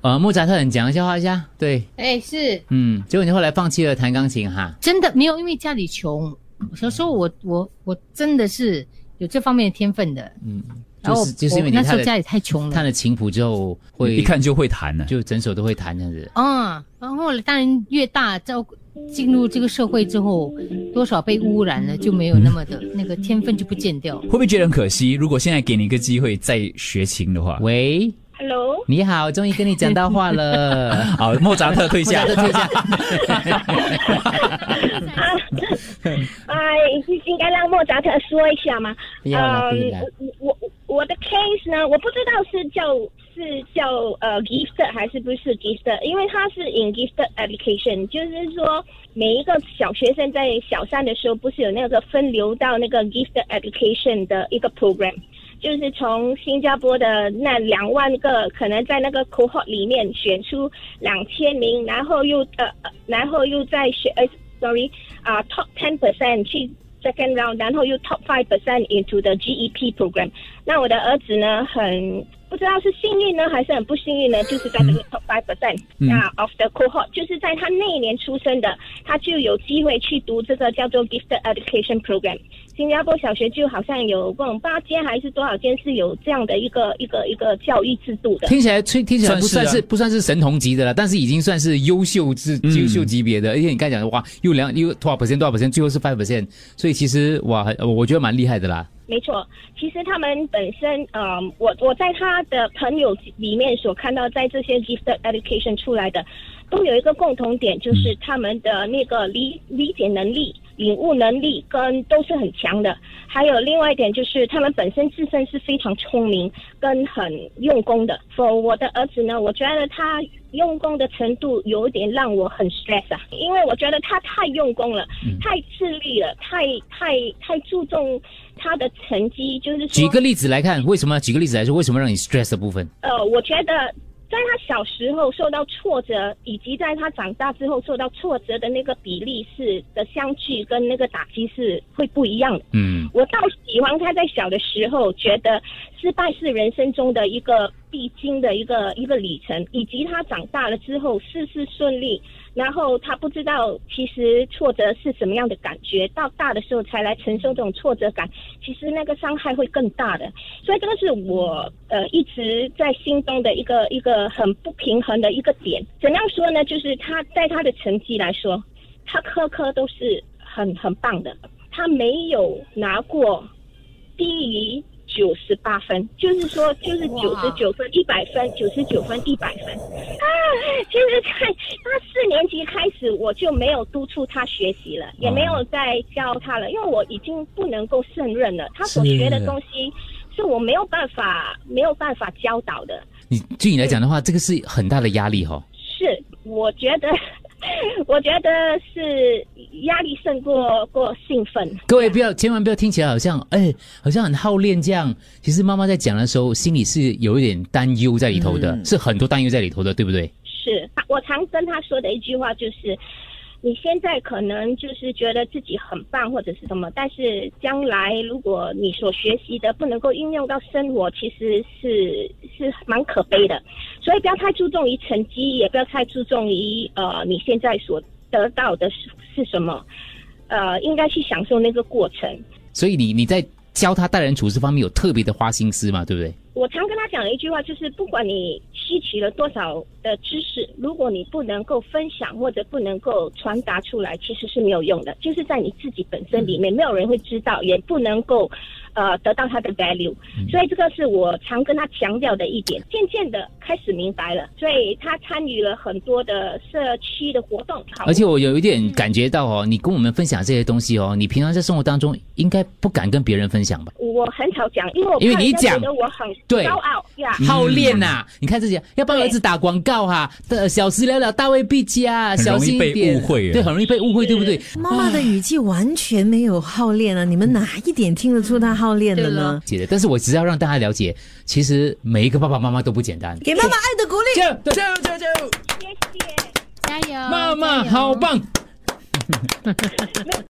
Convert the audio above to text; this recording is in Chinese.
呃，莫扎特，你讲个笑话一下。对，哎，是嗯，结果你后来放弃了弹钢琴哈。真的没有，因为家里穷。小时候我我我真的是有这方面的天分的，嗯，然后就是就是因为你那时候家里太穷了，看了琴谱之后，会一看就会弹了。就整首都会弹这样子。嗯，然后当然越大，照进入这个社会之后，多少被污染了，就没有那么的那个天分就不见掉。会不会觉得很可惜？如果现在给你一个机会再学琴的话，喂你好，终于跟你讲到话了。好，莫扎特退下莫扎。特退下。哎，应该让莫扎特说一下吗？不我我我的 case 呢，我不知道是叫是叫呃 gifted 还是不是 gifted，因为它是 in gifted education，就是说每一个小学生在小三的时候，不是有那个分流到那个 gifted education 的一个 program。就是从新加坡的那两万个，可能在那个 cohort 里面选出两千名，然后又呃，然后又再选呃，sorry 啊、top ten percent 去 second round，然后又 top five percent into the GEP program。那我的儿子呢，很不知道是幸运呢，还是很不幸运呢，就是在这个 top five percent 那 of the cohort，就是在他那一年出生的，他就有机会去读这个叫做 gifted education program。新加坡小学就好像有不懂八间还是多少间是有这样的一个一个一个教育制度的。听起来听听起来不算算是不算是神童级的了，但是已经算是优秀之嗯优秀级别的。而且你刚才讲的哇，又两又多少 percent 多少 percent，最后是 five percent，所以其实哇，我觉得蛮厉害的啦。没错，其实他们本身，呃，我我在他的朋友里面所看到，在这些 gifted education 出来的，都有一个共同点，就是他们的那个理理解能力、领悟能力跟都是很强的。还有另外一点就是，他们本身自身是非常聪明跟很用功的。for 我的儿子呢，我觉得他用功的程度有一点让我很 stress 啊，因为我觉得他太用功了，太自律了，太太太注重他的成绩，就是，举个例子来看，为什么？举个例子来说，为什么让你 stress 的部分？呃，我觉得在他小时候受到挫折，以及在他长大之后受到挫折的那个比例是的相距跟那个打击是会不一样的。嗯，我倒喜欢他在小的时候觉得失败是人生中的一个必经的一个一个里程，以及他长大了之后事事顺利，然后他不知道其实挫折是什么样的感觉，到大的时候才来承受这种挫折感，其实那个伤害会更大的。所以这个是我呃一直在心中的一个一个很不平衡的一个点。怎样说呢？就是他在他的成绩来说，他科科都是很很棒的，他没有拿过低 于九十八分，就是说就是九十九分、一百分、九十九分、一百分啊。其实，在他四年级开始，我就没有督促他学习了，也没有再教他了，因为我已经不能够胜任了。他所学的东西是我没有办法没有办法教导的。你对你来讲的话，这个是很大的压力哈、是，我觉得，我觉得是压力胜过过兴奋。各位不要，千万不要听起来好像哎，好像很好练这样。其实妈妈在讲的时候，心里是有一点担忧在里头的，是很多担忧在里头的，对不对？是我常跟他说的一句话就是。你现在可能就是觉得自己很棒或者是什么，但是将来如果你所学习的不能够应用到生活，其实是是蛮可悲的。所以不要太注重于成绩，也不要太注重于呃你现在所得到的是是什么，呃，应该去享受那个过程。所以你你在教他待人处事方面有特别的花心思嘛，对不对？我常跟他讲的一句话就是，不管你吸取了多少的知识，如果你不能够分享或者不能够传达出来，其实是没有用的。就是在你自己本身里面，没有人会知道，也不能够呃得到它的 value。所以这个是我常跟他强调的一点。渐渐的开始明白了，所以他参与了很多的社区的活动。而且我有一点感觉到哦，你跟我们分享这些东西哦，你平常在生活当中应该不敢跟别人分享吧？我很少讲，因为我因为你讲觉得我很对高傲呀。好练呐、你看自己要帮儿子打广告哈，的小时了了，大未必佳，很容易小心一点。被误会啊对，很容易被误会，对不对？妈妈的语气完全没有好练啊！你们哪一点听得出她好练的呢了？解的，但是我只要让大家了解，其实每一个爸爸妈妈都不简单。给妈妈爱的鼓励。加油加油，谢谢。加油，妈妈好棒！